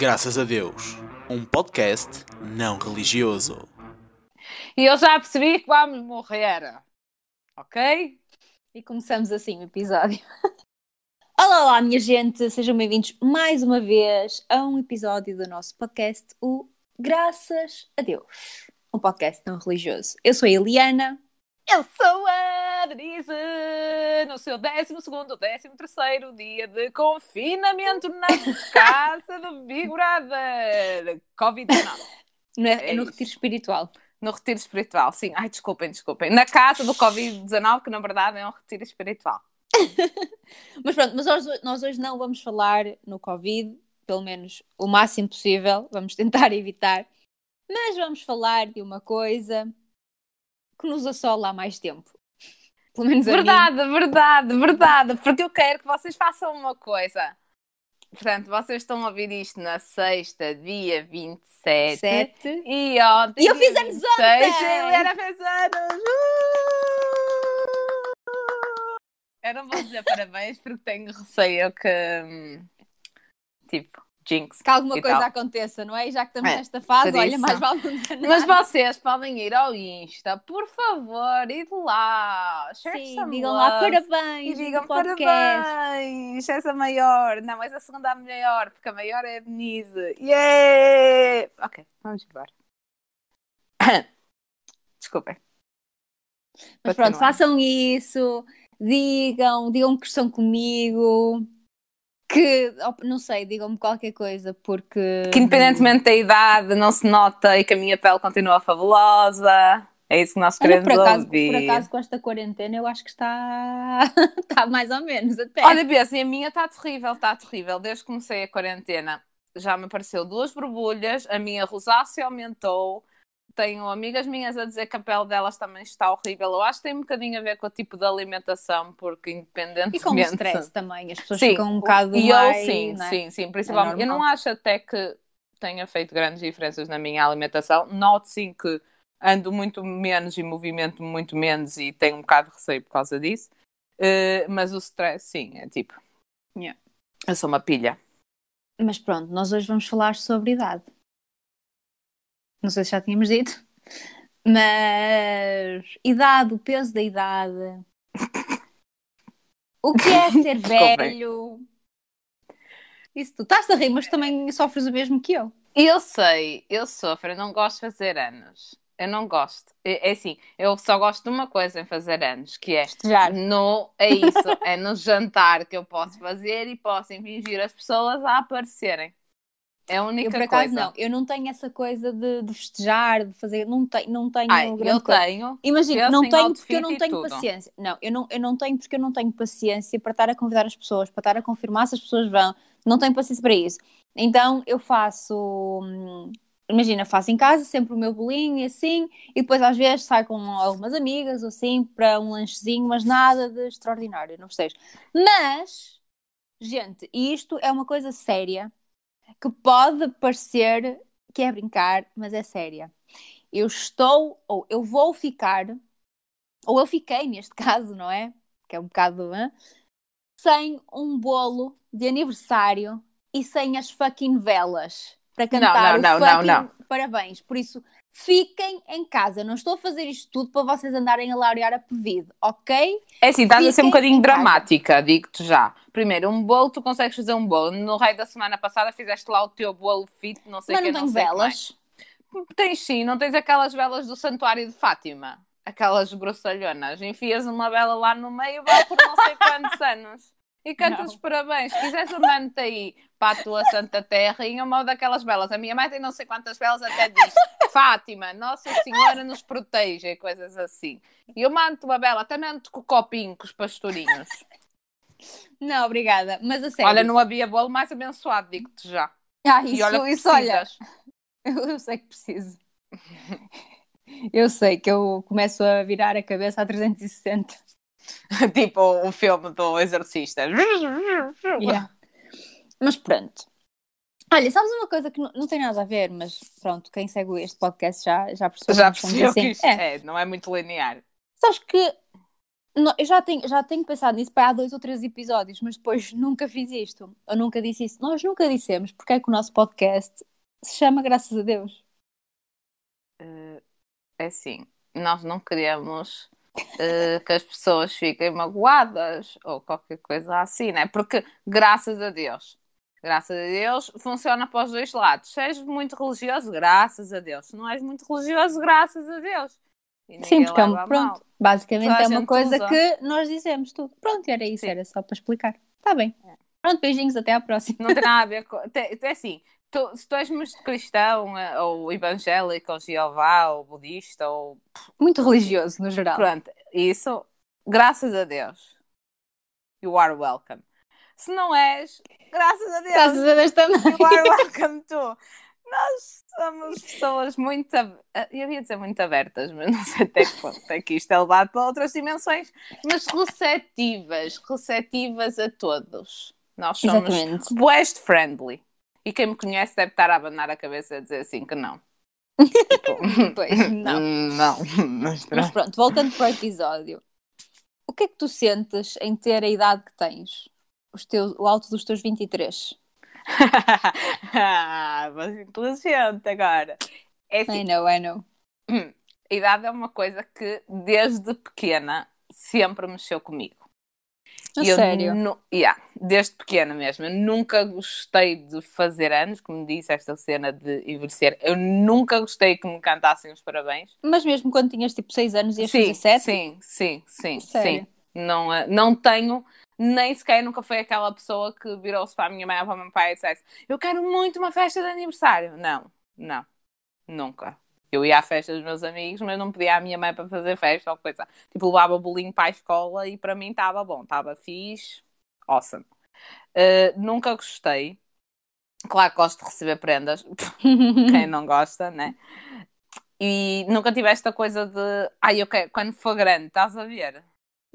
Graças a Deus, um podcast não religioso. E eu já percebi que vamos morrer. Ok? E começamos assim o episódio. olá, olá, minha gente, sejam bem-vindos mais uma vez a um episódio do nosso podcast, o Graças a Deus, um podcast não religioso. Eu sou a Eliana. Eu sou a Denise, no seu 12 º, 13 dia de confinamento na casa do Big Brother. Covid-19. No, É no isso. retiro espiritual. No retiro espiritual, sim. Ai, desculpem, desculpem. Na casa do Covid-19, que na verdade é um retiro espiritual. Mas pronto, mas hoje- nós hoje não vamos falar no Covid, pelo menos o máximo possível, vamos tentar evitar. Mas vamos falar de uma coisa que nos assola há mais tempo. Pelo menos a mim. Verdade, verdade, verdade. Porque eu quero que vocês façam uma coisa. Portanto, vocês estão a ouvir isto na sexta, dia 27. Sete. E ontem. E eu fiz anos 26, ontem! A Helena fez anos! Uh! Eu não vou dizer parabéns porque tenho receio que. hum, Tipo, jinx. Que alguma coisa tal. aconteça, não é? E já que estamos É, nesta fase, olha, mais vale Mas vocês podem ir ao Insta, por favor, ir lá. Sim, digam lá parabéns E digam parabéns, és a maior. Não, és a segunda a maior, porque a maior é a Denise. Yeah! Ok, vamos embora. Desculpem. Mas pronto, Continuando. façam isso, digam, digam que estão comigo, que, não sei, digam-me qualquer coisa, porque... Que independentemente da idade, não se nota e que a minha pele continua fabulosa. É isso que nós Olha, queremos por acaso, ouvir. por acaso, com esta quarentena, eu acho que está, está mais ou menos até. Olha, Bia, assim, a minha está terrível, está terrível. Desde que comecei a quarentena já me apareceu duas borbulhas, a minha rosácea aumentou. Tenho amigas minhas a dizer que a pele delas também está horrível. Eu acho que tem um bocadinho a ver com o tipo de alimentação, porque independentemente. e com o stress também, as pessoas Sim, ficam um bocado e mais... eu sim, não é? sim, sim, principalmente. eu normal. não acho até que tenha feito grandes diferenças na minha alimentação. Noto sim que ando muito menos e movimento muito menos e tenho um bocado de receio por causa disso. Eh, mas o stress, sim, é tipo. Yeah. Eu sou uma pilha. Mas pronto, nós hoje vamos falar sobre idade. Não sei se já tínhamos dito, mas idade, o peso da idade. O que é ser velho? Isso tu estás a rir, mas também sofres o mesmo que eu. Eu sei, eu sofro, eu não gosto de fazer anos. Eu não gosto. É, é assim, eu só gosto de uma coisa em fazer anos, que é Festejar. no, é isso, é no jantar que eu posso fazer e posso impingir as pessoas a aparecerem. É a única Eu por acaso coisa. não, eu não tenho essa coisa de, de festejar, de fazer, não tenho, não tenho Ai, eu coisa. tenho. Imagina, não tenho porque eu não tenho tudo. paciência. Não, eu não, eu não tenho porque eu não tenho paciência para estar a convidar as pessoas, para estar a confirmar se as pessoas vão. Não tenho paciência para isso. Então eu faço, hum, imagina, faço em casa sempre o meu bolinho e assim, e depois às vezes saio com algumas amigas ou assim para um lanchezinho, mas nada de extraordinário, não festejo. Mas, gente, isto é uma coisa séria que pode parecer que é brincar, mas é séria eu estou, ou eu vou ficar, ou eu fiquei neste caso, não é? Que é um bocado, hã? sem um bolo de aniversário e sem as fucking velas para cantar não, não, não, fucking não. parabéns. Por isso, fiquem em casa. Não estou a fazer isto tudo para vocês andarem a laurear a Pevide, ok? É assim, estás a ser um bocadinho em dramática, digo-te já. Primeiro, um bolo, tu consegues fazer um bolo. No raio da semana passada fizeste lá o teu bolo fit, não sei o Mas que, não tenho sei o que mais. velas. Tens sim, não tens aquelas velas do Santuário de Fátima? Aquelas grossalhonas. Enfias uma vela lá no meio, vai por não sei quantos anos. E cantas os Não. parabéns. Se quiseres, eu mando-te aí para a tua Santa Terra e uma daquelas velas. A minha mãe tem não sei quantas velas, até diz Fátima, Nossa Senhora nos proteja e coisas assim. E eu mando-te uma vela, até mando-te com o copinho, com os pastorinhos. Não, obrigada. Mas a sério. Olha, não havia bolo mais abençoado, digo-te já. Ah, isso, olha isso olha. Eu, eu sei que preciso. Eu sei que eu começo a virar a cabeça a 360. tipo o filme do Exorcista. Yeah. Mas pronto. Olha, sabes uma coisa que não, não tem nada a ver, mas pronto, quem segue este podcast já, já percebeu. Já percebeu assim. que isto É. é, não é muito linear. Sabes que Não, eu já tenho, já tenho pensado nisso para há dois ou três episódios, mas depois nunca fiz isto. Eu nunca disse isso. Nós nunca dissemos porque é que o nosso podcast se chama Graças a Deus. Eh, é assim, nós não queremos eh, que as pessoas fiquem magoadas ou qualquer coisa assim, né? Porque, graças a Deus, graças a Deus, funciona para os dois lados. Se és muito religioso, graças a Deus. Se não és muito religioso, graças a Deus. Sim, porque é um- leva a pronto, mal. basicamente é uma coisa usa. que nós dizemos tudo. Pronto, era isso, Sim. era só para explicar. Está bem. Pronto, beijinhos, até à próxima. Não tem nada a ver com. É assim, tu- se tu és muito cristão, eh, ou evangélico, ou Jeová, ou budista, ou Muito religioso, no geral. Pronto, isso, graças a Deus. You are welcome. Se não és, graças a Deus. Graças a Deus também. You are welcome too. Nós somos pessoas muito. ab- Eu ia dizer muito abertas, mas não sei até que ponto é que isto é levado para outras dimensões. Mas receptivas, receptivas a todos. Nós somos Exatamente. West friendly. E quem me conhece deve estar a abanar a cabeça a dizer assim que não. Tipo, Pois, não. Não, Mas pronto, voltando para o episódio. O que é que tu sentes em ter a idade que tens? Os teus, o alto dos teus 23? ah, mas inteligente agora. É I assim, know, I know. a idade é uma coisa que desde pequena sempre mexeu comigo. A eu sério? nu- yeah, desde pequena mesmo. Eu nunca gostei de fazer anos, como disse, esta cena de envelhecer. Eu nunca gostei que me cantassem os parabéns. Mas mesmo quando tinhas tipo 6 anos e ias sim, fazer 7? sim, sim, sim, Sério? sim. Não, eh, não tenho, nem sequer nunca foi aquela pessoa que virou-se para a minha mãe ou para o meu pai e dissesse eu quero muito uma festa de aniversário. Não, não, nunca. Eu ia à festa dos meus amigos, mas não pedia à minha mãe para fazer festa ou coisa. Tipo, levava bolinho para a escola e para mim estava bom, estava fixe, awesome. Eh, nunca gostei. Claro que gosto de receber prendas, quem não gosta, né? E nunca tive esta coisa de, ai, eu quero, quando for grande, estás a ver?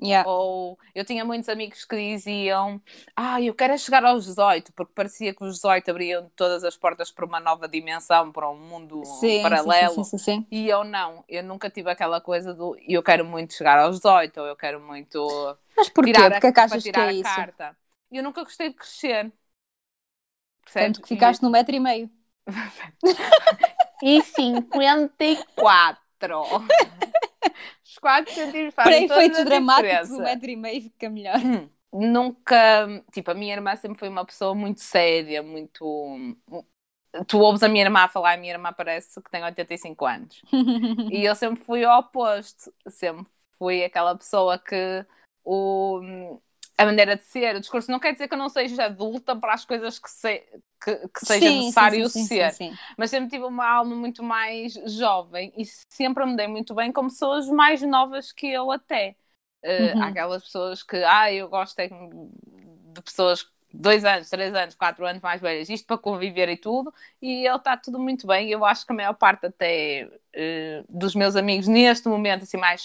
Yeah. Ou eu tinha muitos amigos que diziam, ah, eu quero é chegar aos 18, porque parecia que os 18 abriam todas as portas para uma nova dimensão, para um mundo Sim, paralelo. Sim, sim. E eu não, eu nunca tive aquela coisa do eu quero muito chegar aos 18, ou eu quero muito Mas porquê? tirar a, Porque é que achas que tirar é a isso? carta. E eu nunca gostei de crescer. Percebes? Tanto que ficaste no metro e meio. E 54. Os 4 centímetros Para fazem toda efeitos dramáticos, o metro e meio fica melhor. Nunca, tipo, a minha irmã sempre foi uma pessoa muito séria, muito. Tu ouves a minha irmã a falar, a minha irmã parece que tem 85 anos. E eu sempre fui ao oposto, sempre fui aquela pessoa que o, a maneira de ser, o discurso não quer dizer que eu não seja adulta para as coisas que, se, que, que seja Sim, necessário sim, sim, ser, sim, sim. mas sempre tive uma alma muito mais jovem e sempre me dei muito bem com pessoas mais novas que eu até. Uh, Uhum. há Aquelas pessoas que, ah, eu gosto é de pessoas dois anos, três anos, quatro anos mais velhas, isto para conviver e tudo, e ele está tudo muito bem. Eu acho que a maior parte até uh, dos meus amigos neste momento, assim, mais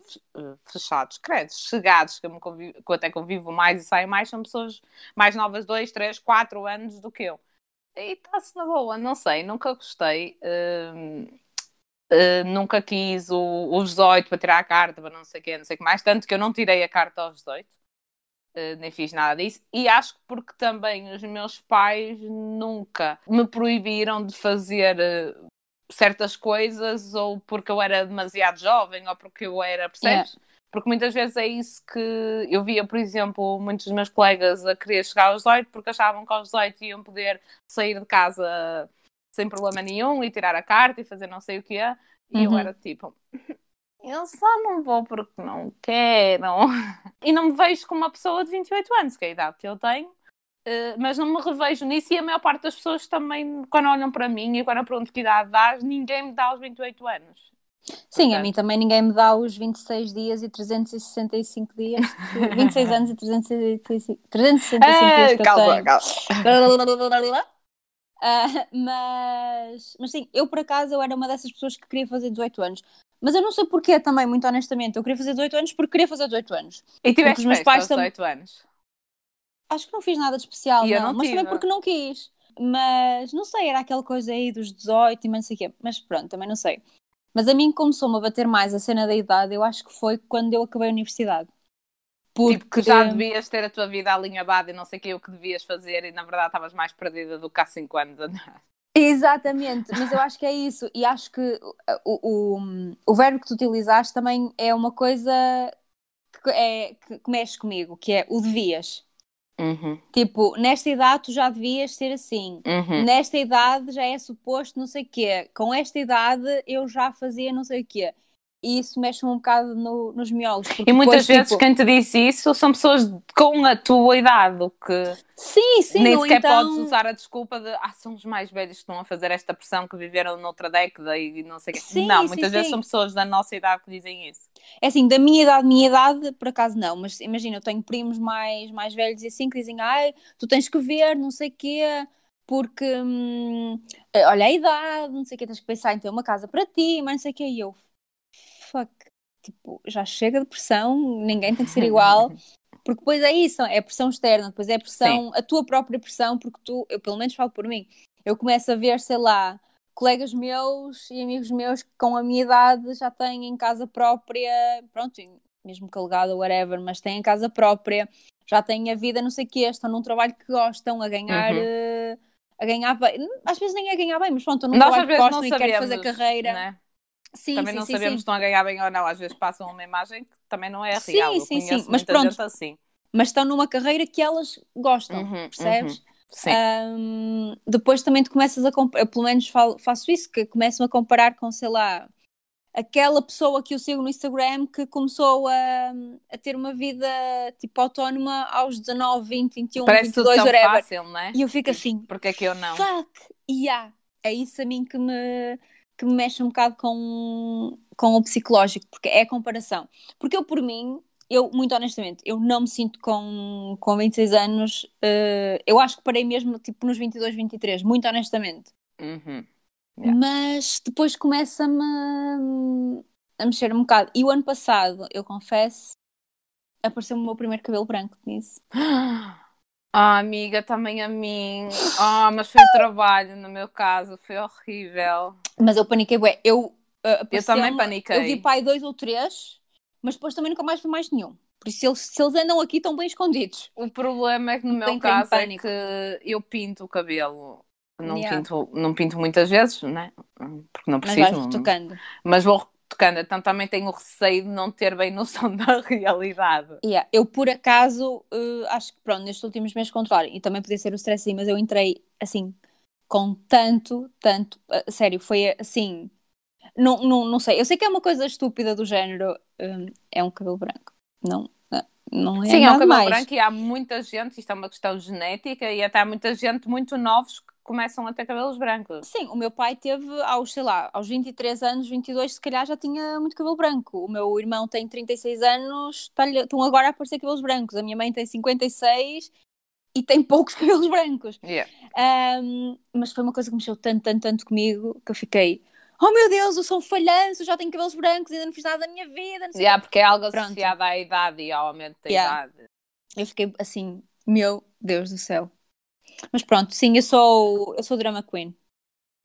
fechados, fechados, credo, chegados, que eu, convivo, que eu até convivo mais e saio mais, são pessoas mais novas, dois, três, quatro anos do que eu. E está-se na boa, não sei, nunca gostei. Uh, uh, nunca quis o, os 18 para tirar a carta, para não sei o quê, não sei o que mais, tanto que eu não tirei a carta aos 18. Uh, nem fiz nada disso, e acho que porque também os meus pais nunca me proibiram de fazer certas coisas, ou porque eu era demasiado jovem, ou porque eu era, percebes? Yeah. Porque muitas vezes é isso que eu via, por exemplo, muitos dos meus colegas a querer chegar aos 18 porque achavam que aos 18 iam poder sair de casa sem problema nenhum e tirar a carta e fazer não sei o que é. E uhum. eu era tipo, eu só não vou porque não quero. E não me vejo como uma pessoa de 28 anos, que é a idade que eu tenho, mas não me revejo nisso. E a maior parte das pessoas também, quando olham para mim e quando eu pergunto que idade dás, ninguém me dá os 28 anos. Sim, Portanto, a mim também ninguém me dá os 26 dias e 365 dias, 26 anos e 365, 365 ah, dias que calma, eu tenho. Calma. Uh, mas, mas sim, eu por acaso eu era uma dessas pessoas que queria fazer 18 anos. Mas eu não sei porquê também, muito honestamente. Eu queria fazer 18 anos porque queria fazer 18 anos. E tiveste os meus pais também 18 anos? Acho que não fiz nada de especial, não. não mas tive. também porque não quis. Mas não sei, era aquela coisa aí dos 18 e não sei o quê. Mas pronto, também não sei. Mas a mim começou-me a bater mais a cena da idade, eu acho que foi quando eu acabei a universidade. Porque... Tipo, que já devias ter a tua vida alinhavada e não sei o que o que devias fazer e na verdade estavas mais perdida do que há 5 anos Exatamente, mas eu acho que é isso e acho que o, o, o verbo que tu utilizaste também é uma coisa que, é, que mexe comigo, que é o devias. Uhum. Tipo, nesta idade tu já devias ser assim. Uhum. Nesta idade já é suposto não sei o quê. Com esta idade eu já fazia não sei o quê e isso mexe um bocado no, nos miolos. E muitas depois, vezes tipo... quem te disse isso são pessoas com a tua idade, que sim, sim, nem sequer então... podes usar a desculpa de ah, são os mais velhos que estão a fazer esta pressão que viveram noutra década e não sei o quê. Não, sim, muitas sim, vezes sim. são pessoas da nossa idade que dizem isso. É assim, da minha idade, minha idade, por acaso não, mas imagina, eu tenho primos mais, mais velhos e assim que dizem, ai, tu tens que ver, não sei o quê porque hum, olha a idade, não sei o que, tens que pensar em ter uma casa para ti, mas não sei o que, e eu, fuck, tipo, já chega de pressão, ninguém tem que ser igual. Porque depois é isso, é pressão externa, depois é pressão, Sim. a tua própria pressão, porque tu, eu pelo menos falo por mim, eu começo a ver, sei lá, colegas meus e amigos meus que com a minha idade já têm em casa própria, pronto, mesmo que alegado, whatever, mas têm em casa própria, já têm a vida, não sei o que, estão num trabalho que gostam, a ganhar. Uhum. Uh, a ganhar bem, às vezes nem a ganhar bem, mas pronto, num Nós trabalho que gostam e querem fazer carreira. Né? Sim, também sim, não sim, sabemos se estão a ganhar bem ou não. Às vezes passam uma imagem que também não é real. Sim, sim, sim. Mas pronto. Assim. Mas estão numa carreira que elas gostam, uhum, percebes? Uhum. Sim. Um, depois também tu começas a eu pelo menos falo, faço isso, que começo a comparar com, sei lá, aquela pessoa que eu sigo no Instagram que começou a, a ter uma vida tipo autónoma aos 19, 20, 21, Parece 22, tudo whatever. Fácil, não é? E eu fico assim, porque é que eu não? Fuck, yeah. É isso a mim que me que me mexe um bocado com, com o psicológico, porque é a comparação. Porque eu, por mim, eu, muito honestamente, eu não me sinto com, com 26 anos, uh, eu acho que parei mesmo tipo nos 22, 23, muito honestamente. Uhum. Yeah. Mas depois começa-me a mexer um bocado. E o ano passado, eu confesso, apareceu-me o meu primeiro cabelo branco nisso. Ah, amiga, também a mim. Ah, mas foi trabalho no meu caso, foi horrível. Mas eu paniquei, ué, eu. Uh, eu também paniquei. Eu vi pai dois ou três, mas depois também nunca mais vi mais nenhum. Por isso, se eles, se eles andam aqui, estão bem escondidos. O problema é que no meu caso é que eu pinto o cabelo. Não, yeah. pinto, não pinto muitas vezes, né? Porque não preciso. Mas vais tocando. Mas vou tocando, então também tenho o receio de não ter bem noção da realidade. Yeah. Eu, por acaso, uh, acho que pronto, nestes últimos meses controlei, e também podia ser o stress, mas eu entrei assim, com tanto, tanto, uh, sério, foi assim, não, não, não sei, eu sei que é uma coisa estúpida do género, um, é um cabelo branco, não, não é Sim, é um cabelo mais. branco e há muita gente, isto é uma questão genética, e até há muita gente muito novos começam a ter cabelos brancos. Sim, o meu pai teve aos, sei lá, aos 23 anos, 22, se calhar já tinha muito cabelo branco. O meu irmão tem 36 anos, estão agora a aparecer cabelos brancos. A minha mãe tem 56 e tem poucos cabelos brancos. Yeah. Um, mas foi uma coisa que mexeu tanto, tanto, tanto comigo que eu fiquei. Oh meu Deus, eu sou um falhanço, já tenho cabelos brancos, ainda não fiz nada da minha vida. Não yeah, porque é algo associado Pronto. à idade e ao aumento da yeah. idade. Eu fiquei assim, meu Deus do céu. Mas pronto, sim, eu sou, eu sou drama queen.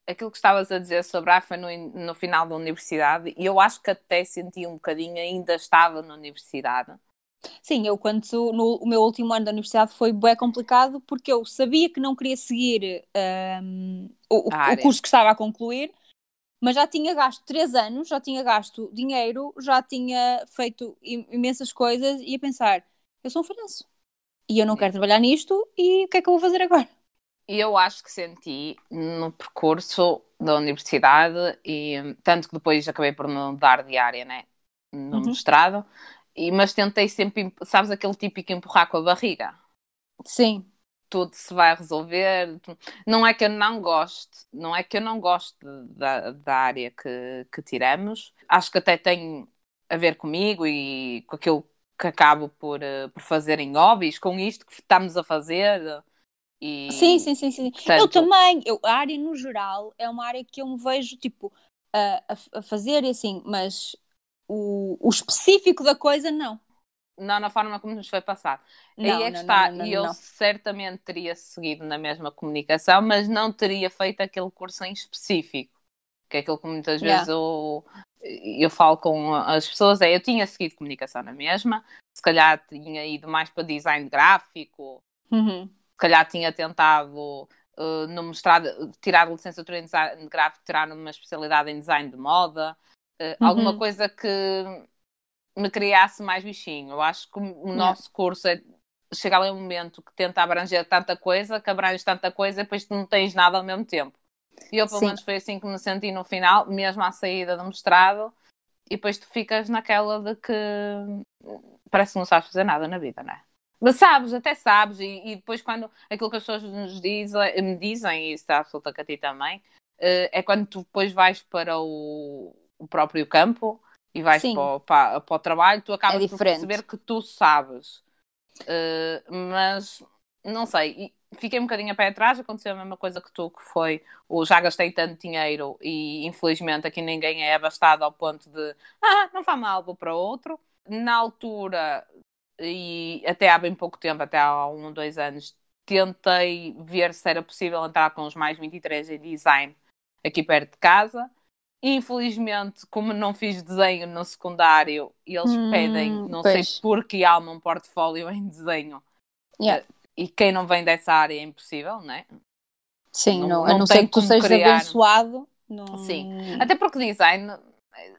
Aquilo que estavas a dizer sobre a foi no, no final da universidade e eu acho que até senti um bocadinho, ainda estava na universidade. Sim, eu quando no o meu último ano da universidade foi bem complicado porque eu sabia que não queria seguir um, o, o curso que estava a concluir, mas já tinha gasto três anos, já tinha gasto dinheiro, já tinha feito imensas coisas e a pensar, eu sou um falhanço e eu não quero trabalhar nisto e o que é que eu vou fazer agora? Eu acho que senti no percurso da universidade e tanto que depois acabei por mudar de área, né? No uhum. mestrado, e, mas tentei sempre, sabes, aquele típico empurrar com a barriga. Sim. Tudo se vai resolver. Não é que eu não goste, não é que eu não goste da, da área que, que tiramos. Acho que até tem a ver comigo e com aquilo que acabo por, uh, por fazer em hobbies, com isto que estamos a fazer. E, sim, sim, sim, sim. Portanto... Eu também, eu, a área no geral é uma área que eu me vejo tipo a, a, fazer e assim, mas o, o específico da coisa não. Não na forma como nos foi passado. Não, Aí é que não, está. Não, e eu certamente teria seguido na mesma comunicação, mas não teria feito aquele curso em específico. que é aquilo que muitas Yeah. vezes eu, falo com as pessoas, é eu tinha seguido comunicação na mesma, se calhar tinha ido mais para design gráfico, Uhum. se calhar tinha tentado uh, no mestrado tirar licenciatura em design gráfico, tirar uma especialidade em design de moda, uh, Uhum. alguma coisa que me criasse mais bichinho. Eu acho que o Yeah. nosso curso é chega ali um momento que tenta abranger tanta coisa, que abrange tanta coisa e depois tu não tens nada ao mesmo tempo. E eu, pelo Sim. menos, foi assim que me senti no final, mesmo à saída do mestrado, e depois tu ficas naquela de que parece que não sabes fazer nada na vida, não é? Mas sabes, até sabes, e, e depois quando aquilo que as pessoas nos dizem, me dizem, e isso está absoluta que a ti também, eh, é quando tu depois vais para o, o próprio campo e vais para o, para, para o trabalho, tu acabas É por perceber que tu sabes. Eh, mas não sei, fiquei um bocadinho a pé atrás, aconteceu a mesma coisa que tu, que foi o já gastei tanto dinheiro e infelizmente aqui ninguém é abastado ao ponto de ah, não faz mal, vou para outro. Na altura, e até há bem pouco tempo, até há um, dois anos, tentei ver se era possível entrar com os mais 23 em design aqui perto de casa. Infelizmente, como não fiz desenho no secundário, eles Hum, pedem, não pois. sei porque há um portfólio em desenho. Yeah. E quem não vem dessa área é impossível, não é? Sim, Não- não, não a não ser que tu sejas criar. abençoado. Não... Sim. Até porque design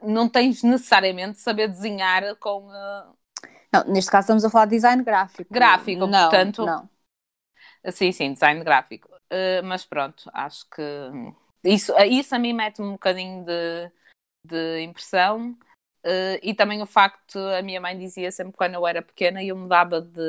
não tens necessariamente de saber desenhar com. uh, Não, neste caso estamos a falar de design gráfico. Gráfico, não, portanto- Não. Sim, sim, design gráfico. Uh, mas pronto, acho que isso, isso a mim mete um bocadinho de, de impressão. Uh, e também o facto, a minha mãe dizia sempre quando eu era pequena e eu mudava de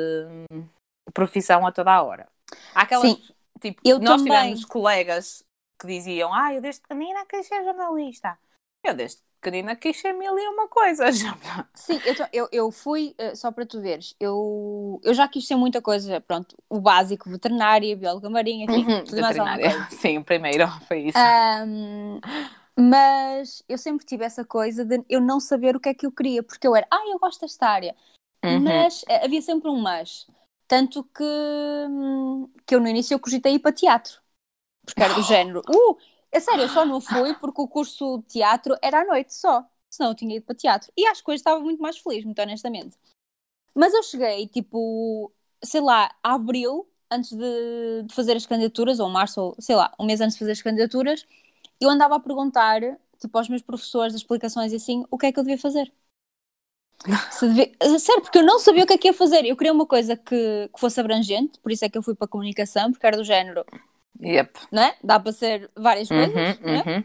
profissão a toda a hora. Há aquelas, Sim, tipo, eu nós também. tivemos colegas que diziam, ah, eu desde pequenina quis ser jornalista. Eu desde pequenina quis ser mil e uma coisas. Sim, eu, eu, eu fui, eh, só para tu veres, eu, eu já quis ser muita coisa, pronto, o básico, veterinária, bióloga marinha, enfim, Uhum, tudo e mais veterinária. coisa. Sim, o primeiro foi isso. Ahm, mas eu sempre tive essa coisa de eu não saber o que é que eu queria, porque eu era, ah, eu gosto desta área, Uhum. mas eh, havia sempre um mas. Tanto que, hum, que eu no início eu cogitei ir para teatro, porque era do género, uh, é sério, eu só não fui porque o curso de teatro era à noite só, senão eu tinha ido para teatro. E acho que hoje estava muito mais feliz, muito honestamente. Mas eu cheguei, tipo, sei lá, a abril, antes de, de fazer as candidaturas, ou março, ou sei lá, um mês antes de fazer as candidaturas, eu andava a perguntar, tipo, aos meus professores das explicações e assim, o que é que eu devia fazer. Devia... Sério, porque eu não sabia o que é que ia fazer. Eu queria uma coisa que, que fosse abrangente, por isso é que eu fui para a comunicação, porque era do género, Yep. não é? Dá para ser várias coisas, Uhum, não é? uhum.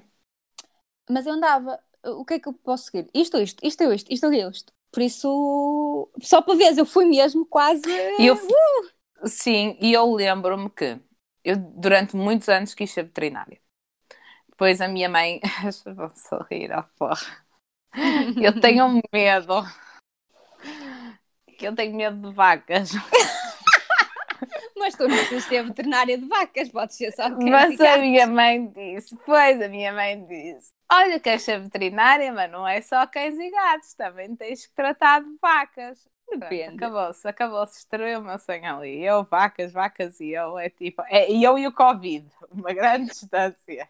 Mas eu andava, o que é que eu posso seguir? Isto, isto, isto, isto, isto, isto. Por isso, só para ver, eu fui mesmo quase. Eu, sim, e eu lembro-me que eu durante muitos anos quis ser veterinária. Depois a minha mãe. Vão sorrir, ó porra. Eu tenho medo. Que eu tenho medo de vacas. Mas tu não precisas ser veterinária de vacas, podes ser só Mas a minha mãe disse, pois a minha mãe disse, olha, queres ser veterinária, mas não é só cães e gatos, também tens que tratar de vacas. Depende. Acabou-se, acabou-se, destruiu o meu sonho ali. Eu, vacas, vacas e eu, é tipo, é eu e o Covid, uma grande distância.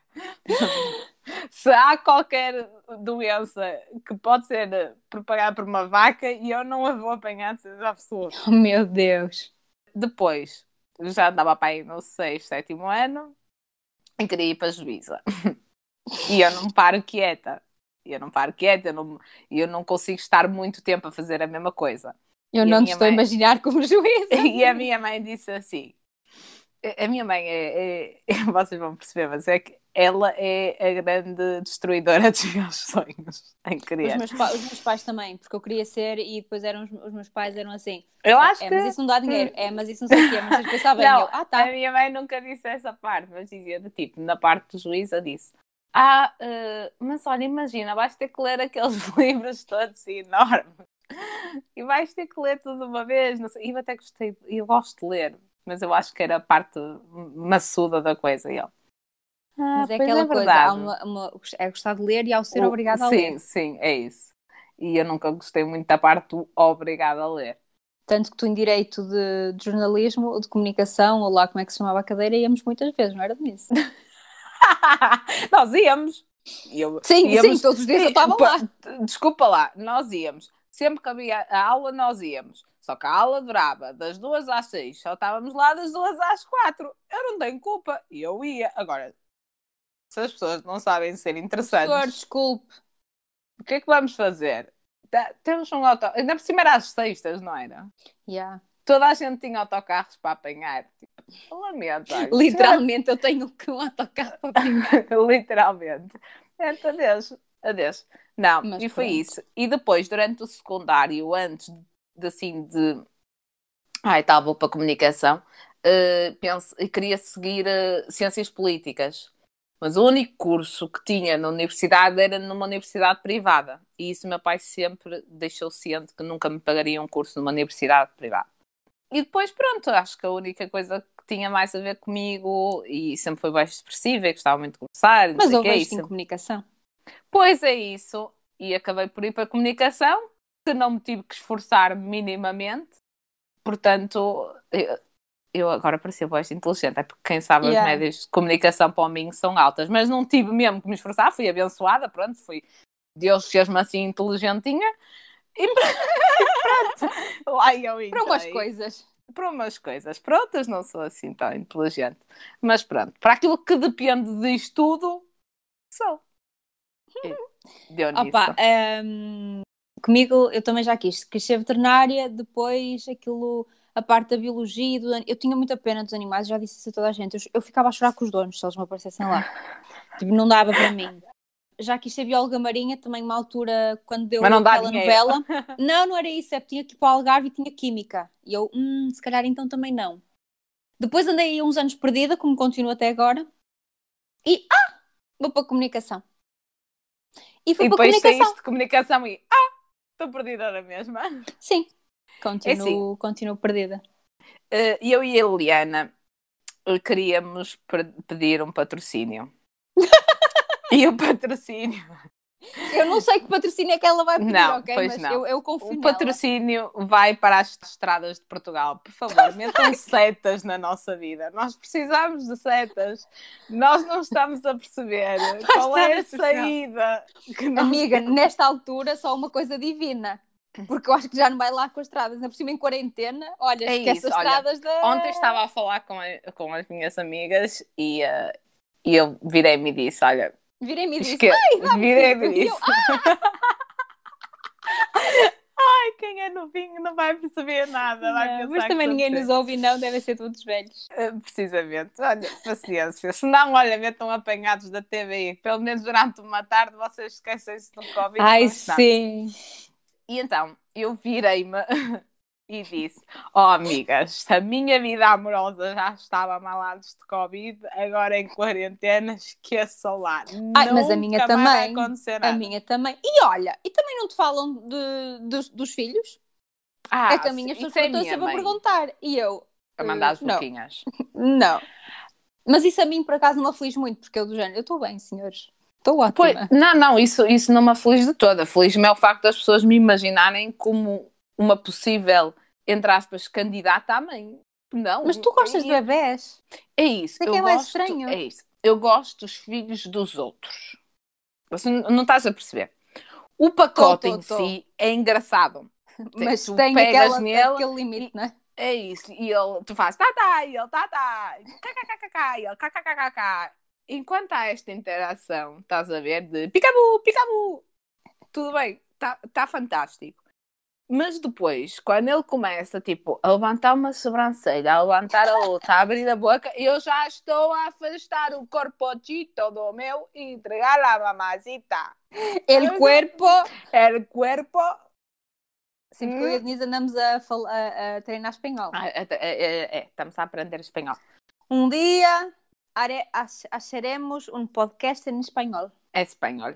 Se há qualquer doença que pode ser propagada por uma vaca, eu não a vou apanhar de certeza absoluta. Oh, meu Deus. Depois, já andava para aí no sexto, sétimo ano e queria ir para a juíza. E eu não paro quieta. Eu não paro quieta, eu não, eu não consigo estar muito tempo a fazer a mesma coisa. Eu E a não te estou a mãe? imaginar como juíza. E a minha mãe disse assim: a minha mãe é, é- vocês vão perceber, mas é que ela é a grande destruidora dos meus sonhos em Os criança. pa- os meus pais também, porque eu queria ser e depois eram os, os meus pais eram assim. Eu acho é, que mas isso não dá dinheiro. É, mas isso não sei o quê. Mas vocês pensavam, Não, eu, ah, tá. A minha mãe nunca disse essa parte, mas dizia do tipo, na parte do juíza disse: Ah, eh, mas olha, imagina, vais ter que ler aqueles livros todos enormes e vais ter que ler tudo uma vez. Não sei. E eu até gostei, eu gosto de ler, mas eu acho que era a parte maçuda da coisa. E eu, ah, Mas é aquela coisa, há verdade. uma, uma- é gostar de ler e ao ser O- obrigado a sim, ler. Sim, é isso. E eu nunca gostei muito da parte do obrigado a ler. Tanto que tu em direito de, de jornalismo ou de comunicação, ou lá como é que se chamava a cadeira, íamos muitas vezes, não era nisso? Nós íamos, eu, Sim, íamos- sim, todos os dias eu estava lá. Desculpa lá, nós íamos. Sempre que havia a aula, nós íamos. Só que a aula durava das duas às seis. Só estávamos lá das duas às quatro. Eu não tenho culpa. E eu ia. Agora, se as pessoas não sabem ser interessantes, desculpe. o que é que vamos fazer? Tá- Temos um auto... Ainda por cima era às sextas, não era? Yeah. Toda a gente tinha autocarros para apanhar. Tipo, lamento. Literalmente, eu tenho que um autocarro para pingar. Literalmente. Então, adeus. Adeus. Não, Mas e foi pronto. isso. E depois, durante o secundário, antes de assim de. Ai, tá, vou para a comunicação. eh, penso, queria seguir eh, ciências políticas. Mas o único curso que tinha na universidade era numa universidade privada. E isso meu pai sempre deixou ciente que nunca me pagaria um curso numa universidade privada. E depois, pronto, acho que a única coisa que tinha mais a ver comigo e sempre foi baixo expressiva e gostava muito de conversar. Mas sei eu o que é em comunicação. Pois é isso. E acabei por ir para a comunicação, que não me tive que esforçar minimamente. Portanto, eu, agora parecia mais inteligente. É porque quem sabe Yeah. as médias de comunicação para mim são altas. Mas não tive mesmo que me esforçar. Fui abençoada, pronto. Fui... Deus fez-me assim inteligentinha. E pronto. Lá eu Para umas coisas. para umas coisas, para outras não sou assim tão inteligente. Mas pronto, para aquilo que depende disto tudo, sou. E Deu nisso. Opa, hum, comigo eu também já quis, quis ser veterinária, depois aquilo, a parte da biologia, e do- eu tinha muita pena dos animais, já disse isso a toda a gente, eu, eu ficava a chorar com os donos se eles me aparecessem lá. Tipo, não dava para mim. Já quis ser bióloga marinha, também uma altura, quando deu aquela novela. Não, não era isso, é porque tinha que ir para o Algarve e tinha química. E eu, hum, se calhar então também não. Depois andei aí uns anos perdida, como continuo até agora. E, ah, vou para a comunicação. E fui E para a depois comunicação. saíste de comunicação e ah, estou perdida na mesma. Sim, É continuo, continuo perdida. Eh, eu e a Eliana eh, queríamos pedir um patrocínio. e o patrocínio. Eu não sei que patrocínio é que ela vai pedir, Não, ok? pois Mas não. Eu, eu confio O nela. patrocínio vai para as estradas de Portugal. Por favor, metam setas na nossa vida. Nós precisamos de setas. Nós não estamos a perceber qual é a saída. Amiga, nesta altura só uma coisa divina. Porque eu acho que já não vai lá com as estradas. Ainda por cima em quarentena, olha, É esquece isso, as olha, estradas da... Ontem estava a falar com, a- com as minhas amigas e, eh, e eu virei-me e disse: Olha, Virei-me e disse, esque... virei-me e eu, disse. Ai, quem é novinho não vai perceber nada. Vai "Não, mas também ninguém você." nos ouve não, devem ser todos velhos. Uh, Precisamente, olha, paciência. Se não, olha, metam apanhados da TVI, pelo menos durante uma tarde vocês esquecem-se do Covid. Ai, sim. E então, eu virei-me e disse: Oh, amigas, se a minha vida amorosa já estava mal antes de Covid, agora em quarentena, esqueçam lá. Ai, mas a minha também. A minha também. E olha, e também não te falam de, dos, dos filhos? Ah, é que a minha pessoa isso é sempre a perguntar. E eu, A mandar as Não. boquinhas. não. Mas isso a mim, por acaso, não me aflige muito, porque eu do género, eu estou bem, senhores. Estou Pois, ótima. não, não, isso, isso não me aflige de toda. Aflige-me é o facto das pessoas me imaginarem como uma possível, entre aspas, candidata à mãe. Não. Mas tu gostas de bebés? É isso. Isso é que eu é mais gosto, estranho. É isso. Eu gosto dos filhos dos outros. Você não estás a perceber. O pacote Tô, tô, em tô. si é engraçado. Mas tu tem pegas aquela, nele aquele limite, não é? É isso. E ele, tu fazes tá, tá, e ele tá, tá, kkkk, e ele kkkk. Enquanto há esta interação, estás a ver, de picabu, picabu, tudo bem, está tá fantástico. Mas depois, quando ele começa, tipo, a levantar uma sobrancelha, a levantar a outra, a abrir a boca, eu já estou a afastar o corpocito do meu e entregar a mamacita. El cuerpo. El cuerpo... Sim, porque eu e a Denise andamos a, a- a treinar espanhol. Ah, é, é, é, é, estamos a aprender espanhol. Um dia haré, um podcast em espanhol. Español.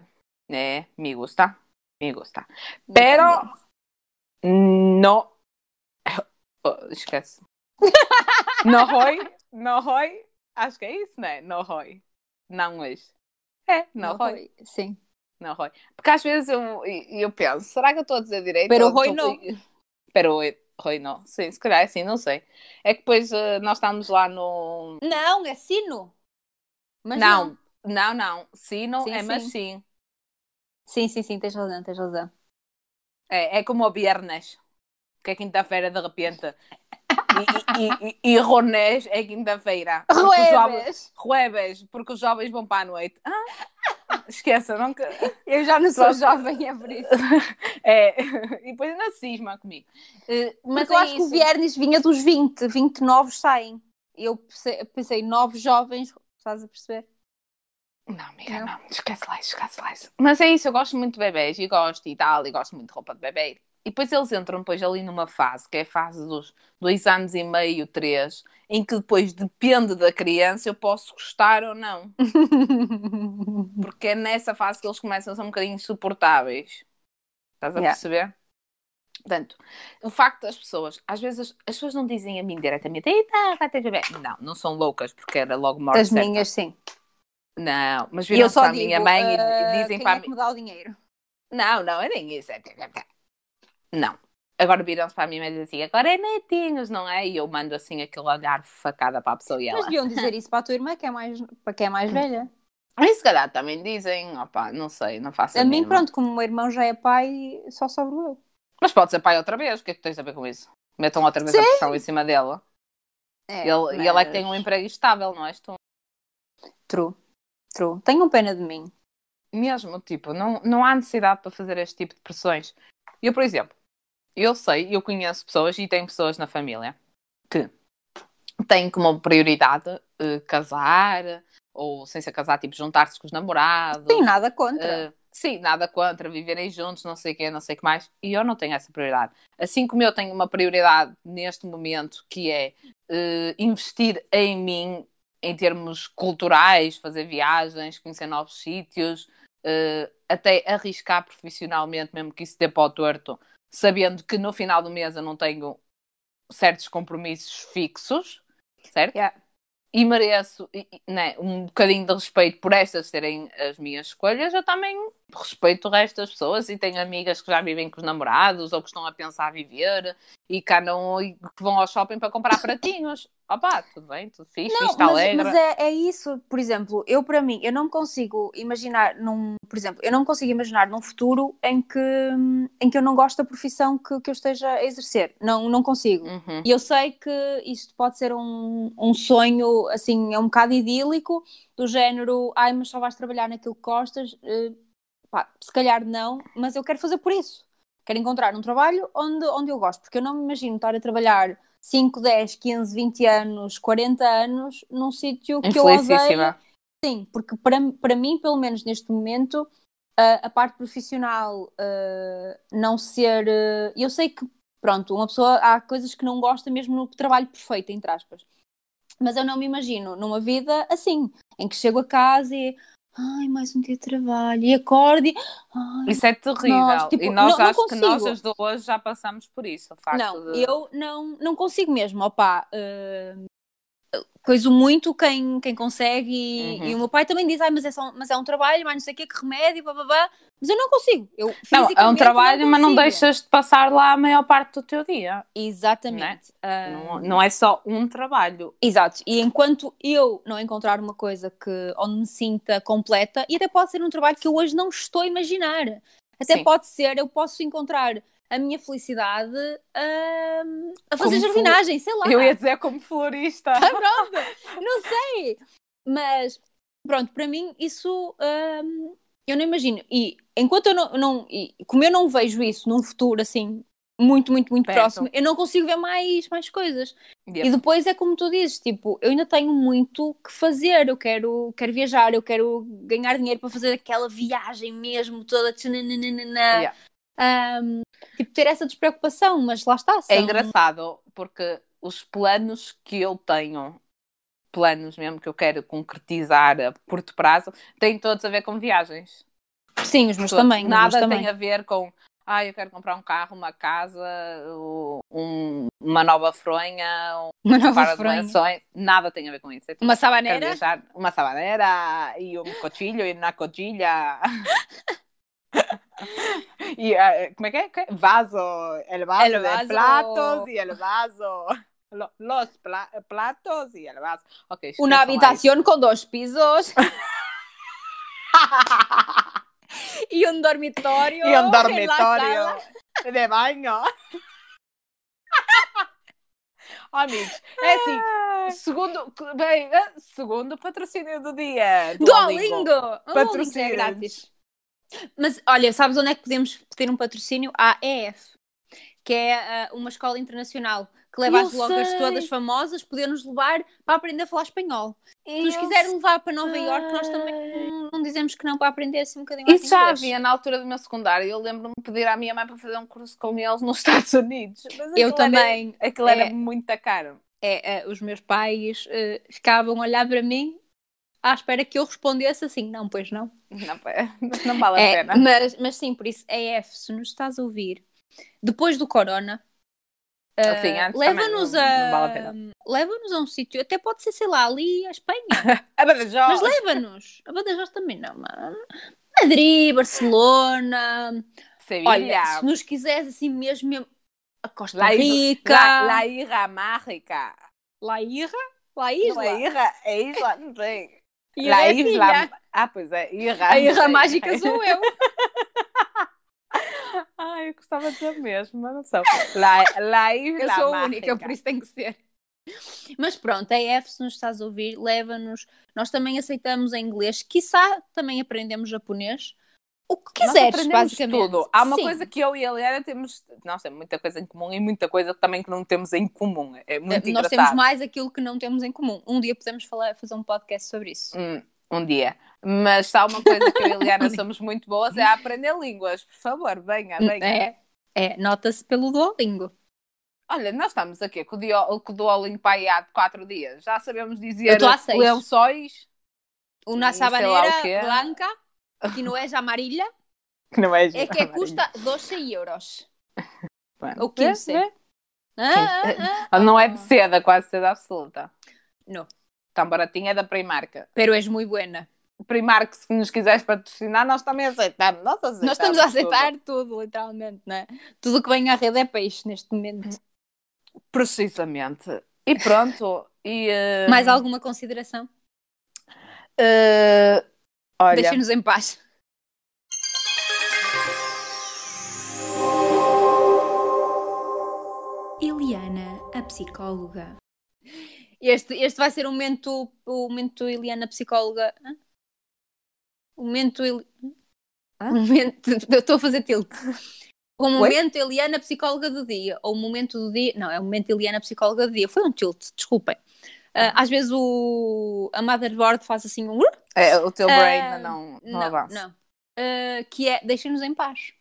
Eh, me gusta, me gusta. Pero no. Oh, esquece. No hoy, no hoy. Acho que é isso, né? No hoy. Não hoje. É, no Não hoy. foi. Sim. No hoy. Porque às vezes eu, eu penso, será que eu estou a dizer direito? Pero estou- não. Pero hoy não. Sim, se calhar é assim, não sei. É que depois eh, nós estamos lá no. Não, é sino. Mas não, não. Não, não. Sino Sim, é sim. machine. Sim, sim, sim, tens razão, tens razão. É, é como o viernes, que é quinta-feira de repente. E, e, e, e Ronés é quinta-feira. Jueves! Jueves, porque os jovens vão para a noite. Ah, esqueça, nunca. Eu já não sou Só- jovem, é por isso. É, e depois ainda cisma comigo. Eh, Mas eu é acho que o isso. Viernes vinha dos 20, 20 novos saem. Eu pensei, novos jovens, estás a perceber? Não, amiga, Não. não. Esquece lá isso, esquece lá isso. Mas é isso, eu gosto muito de bebés e gosto e tal, e gosto muito de roupa de bebê. E depois eles entram depois ali numa fase, que é a fase dos dois anos e meio, três, em que depois depende da criança eu posso gostar ou não. Porque é nessa fase que eles começam a ser um bocadinho insuportáveis. Estás a Yeah. perceber? Portanto, o facto das pessoas, às vezes as, as pessoas não dizem a mim diretamente, eita, vai ter bebê. Não, não são loucas, porque era logo morte As certa. minhas, sim. Não, mas E eu viram só para a minha mãe e "Ah, dizem quem para é a que me dá o dinheiro? Não, não, é nem isso. Não. Agora viram-se para a mãe e dizem assim, agora é netinhos, não é? E eu mando assim aquele olhar facada para a pessoa e ela... Mas deviam dizer isso para a tua irmã, que é mais, para quem é mais velha. E se calhar também dizem, opá, não sei, não faço A mim, mínima. pronto, como o meu irmão já é pai, só sobro eu. Mas pode ser pai outra vez, o que é que tens a ver com isso? Metam outra vez a pressão em cima dela. É, ele, E ele é que tem um mas- emprego estável, não és tu? True, true. Tenham pena de mim. Mesmo, tipo, não, não há necessidade para fazer este tipo de pressões. Eu, por exemplo, eu sei, eu conheço pessoas e tenho pessoas na família que têm como prioridade eh, casar ou sem ser casar, tipo, juntar-se com os namorados. Tem nada contra. Uh, sim, nada contra, viverem juntos, não sei o quê, não sei o que mais. E eu não tenho essa prioridade. Assim como eu tenho uma prioridade neste momento, que é uh, investir em mim em termos culturais, fazer viagens, conhecer novos sítios, uh, até arriscar profissionalmente, mesmo que isso dê para o torto, sabendo que no final do mês eu não tenho certos compromissos fixos, certo? Yeah. e mereço né, um bocadinho de respeito por estas serem as minhas escolhas, eu também respeito o resto das pessoas e tenho amigas que já vivem com os namorados ou que estão a pensar a viver e que andam e que vão ao shopping para comprar pratinhos. Opá, tudo bem, tudo fixe, Não, fixe, mas, alegre. mas é, é isso, por exemplo, eu para mim, eu não me consigo imaginar num, por exemplo, eu não consigo imaginar num futuro em que, em que eu não gosto da profissão que, que eu esteja a exercer. Não, não consigo. Uhum. E eu sei que isto pode ser um, um sonho, assim, é um bocado idílico, do género, ai, mas só vais trabalhar naquilo que gostas. Eh, pá, se calhar não, mas eu quero fazer por isso. Quero encontrar um trabalho onde, onde eu gosto, porque eu não me imagino estar a trabalhar 5, 10, 15, 20 anos, 40 anos num sítio que eu odeio. Sim, porque para, para mim, pelo menos neste momento, a, a parte profissional uh, não ser. uh, eu sei que, pronto, uma pessoa há coisas que não gosta mesmo no trabalho perfeito, entre aspas. Mas eu não me imagino numa vida assim, em que chego a casa e. Ai, mais um dia de trabalho. E acordo e. Ai, Isso é terrível. Nós, tipo, e nós não- não acho que nós as duas já passamos por isso. O facto Não, de... eu não, não consigo mesmo, opá. Uh, coiso muito quem, quem consegue e, Uhum. e o meu pai também diz, ai, mas é, só, mas é um trabalho, mas não sei o que, que remédio, bababá. Mas eu não consigo. Eu, Não, é um trabalho, mas não deixas de passar lá a maior parte do teu dia. Exatamente. Ah, Não, não é só um trabalho. Exato, e enquanto eu não encontrar uma coisa que onde me sinta completa, e até pode ser um trabalho que eu hoje não estou a imaginar, até Sim. pode ser, eu posso encontrar a minha felicidade a fazer Como jardinagem, sei lá. Eu ia dizer como florista. Ah, pronto, não sei, mas pronto, para mim isso ahm, eu não imagino, e enquanto eu não, não e como eu não vejo isso num futuro assim muito, muito, muito Perto. próximo, eu não consigo ver mais, mais coisas. Yep. E depois é como tu dizes, tipo, eu ainda tenho muito que fazer, eu quero, quero viajar, eu quero ganhar dinheiro para fazer aquela viagem mesmo, toda tchananana, Yeah. Ahm, tipo, ter essa despreocupação, mas lá está. É são- engraçado porque os planos que eu tenho, planos mesmo que eu quero concretizar a curto prazo, têm todos a ver com viagens. Sim, os meus Todos. também. os meus Nada também. tem a ver com ah, eu quero comprar um carro, uma casa, um- uma nova fronha, um Uma nova de fronha. lençóis. Nada tem a ver com isso. É tipo, Uma sabaneira? uma sabaneira e um cochilho e na cochilha. y eh, ¿cómo es que? ¿Qué? Vaso, el vaso, El de vaso. platos y el vaso. Lo- Los pla- platos y el vaso. Ok, Una habitación con dos pisos. E um en la dormitório sala. de. Oh, amigos, é assim, segundo, bem, eh, segundo patrocínio do dia. Duolingo! Duolingo é Patrocínios. grátis. Mas olha, sabes onde é que podemos pedir um patrocínio? À EF, que é ah, uma escola internacional que leva Eu as vloggers sei. todas famosas, poder-nos levar para aprender a falar espanhol. Se nos quiserem levar para Nova Iorque, nós também sei. não, não dizemos que não para aprender assim um bocadinho Isso já havia na altura do meu secundário. Eu lembro-me de pedir à minha mãe para fazer um curso com eles nos Estados Unidos. Eu aquilo era- também. aquilo É. era muito caro. É, é, os meus pais eh, ficavam a olhar para mim à espera que eu respondesse assim, não, pois não. Não, não vale a É, pena. mas, mas sim, por isso, EF, se nos estás a ouvir, depois do Corona, Assim, antes leva-nos a, vale a leva-nos a um sítio, até pode ser, sei lá, ali a Espanha, A Badajoz. mas leva-nos. A Badajoz também não, mano. Madrid, Barcelona. Sevilha. Olha, se nos quiseres assim mesmo, mesmo a Costa La, Rica, la, la Irra Mágica. La Irra, La Isla. é Irra, é Isla, não sei. Irra La é Isla. filha. Ah, pois é, Irra. A Irra mágica sou eu. Ai, eu gostava de dizer mesmo, mas não sou. La Isla Eu sou a Mágica. única, por isso tem que ser. Mas pronto, a EF, se nos estás a ouvir, leva-nos. Nós também aceitamos em inglês, quiçá também aprendemos japonês. O que quiseres, basicamente. tudo. Há uma Sim. coisa que eu e a Eliana temos, nós temos muita coisa em comum e muita coisa também que não temos em comum. É muito Nós engraçado. temos mais aquilo que não temos em comum. Um dia podemos falar, fazer um podcast sobre isso. Hum, um dia. Mas se há uma coisa que eu e a Eliana somos muito boas é a aprender línguas. Por favor, venha, venha. É, é nota-se pelo Duolingo. Olha, nós estamos aqui com o, Dio, com o Duolingo aí há quatro dias. Já sabemos dizer lençóis. Uma sabaneira branca, que não é amarilla, Que é é que custa 12 euros. Pronto. ou 15. Vê, vê. Ah, ah, Ah, Não é de seda, quase seda absoluta. Não. Tão baratinha é da Primark. Pero és muito buena. Primark, se nos quiseres patrocinar, nós também aceitamos. Nós, aceitamos Nós estamos a tudo. aceitar tudo, literalmente, não é? Tudo o que vem à rede é peixe neste momento. Precisamente. E pronto. E, eh, Mais alguma consideração? eh, olha, Deixem-nos em paz. Eliana, a psicóloga. Este, este vai ser o momento, o momento Eliana, psicóloga. Hã? O momento. Hã? O momento. Eu estou a fazer tilt. O Oi? momento Eliana, psicóloga do dia. Ou o momento do dia. Não, é o momento Eliana, psicóloga do dia. Foi um tilt, desculpem. Ah, às vezes o, a motherboard faz assim um. é, o teu brain Ah, não, não, Não, avança. não. Ah, que é deixem-nos em paz.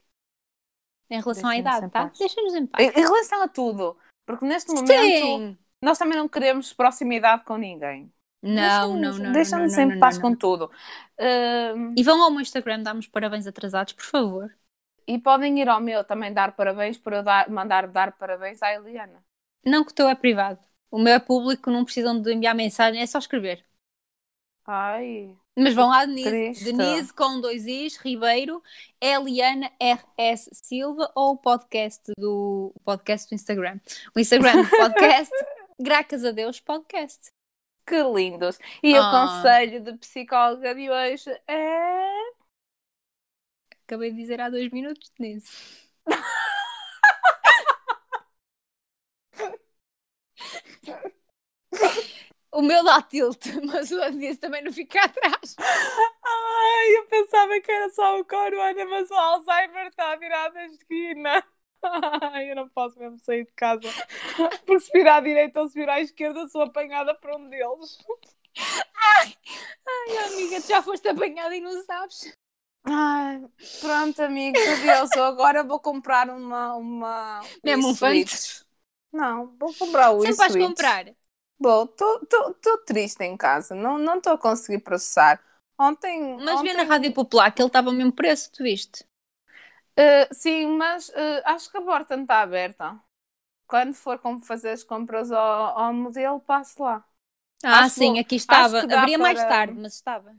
Em relação à idade, tá? Deixem-nos em paz. Em, em relação a tudo. Porque neste momento Sim! nós também não queremos proximidade com ninguém. Não, não, não. não, em paz com tudo. Ahm, E vão ao meu Instagram dar-me os parabéns atrasados, por favor. e podem ir ao meu também dar parabéns por eu dar- mandar dar parabéns à Eliana. Não que o teu é privado. O meu é público, não precisam de enviar mensagem, é só escrever. Ai, Mas vão lá, Denise. Triste. Denise com dois Is, Ribeiro, Eliana RS Silva ou o podcast do, podcast do Instagram. O Instagram do podcast, graças a Deus, podcast. que lindos. E o Ah. conselho de psicóloga de hoje é. Acabei de dizer há dois minutos, Denise. O meu dá tilt, mas o Denise também não fica atrás. Ai, eu pensava que era só o corona, mas o Alzheimer está a virar da esquina. Ai, eu não posso mesmo sair de casa. Porque se virar à direita ou se virar à esquerda, sou apanhada por um deles. Ai, amiga, tu já foste apanhada e não sabes. Ai, pronto, amigos, adeus. Eu agora vou comprar uma. uma Mesmo um. Fante? Não, vou comprar o Sempre vais comprar. Bom, estou triste em casa, não estou a conseguir processar. Ontem. Mas ontem... vi na Rádio Popular que ele estava ao mesmo preço, tu viste? Uh, sim, mas uh, acho que a porta não está aberta. Quando for como fazer as compras ao, ao modelo, passo lá. Ah, Acho sim, vou- aqui estava. Abria mais para- tarde, mas estava.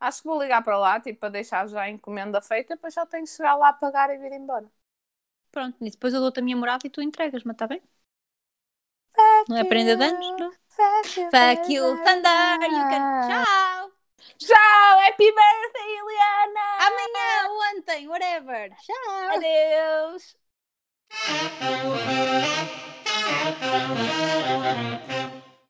Acho que vou ligar para lá, tipo, para deixar já a encomenda feita, depois só tenho que chegar lá, pagar e vir embora. Pronto, e depois eu dou-te a minha morada e tu entregas, mas está bem? não é aprender Thank Fuck you, Thunder, you can... Tchau! Tchau! Happy birthday, Eliana! Amanhã, ontem, whatever! Tchau! Adeus!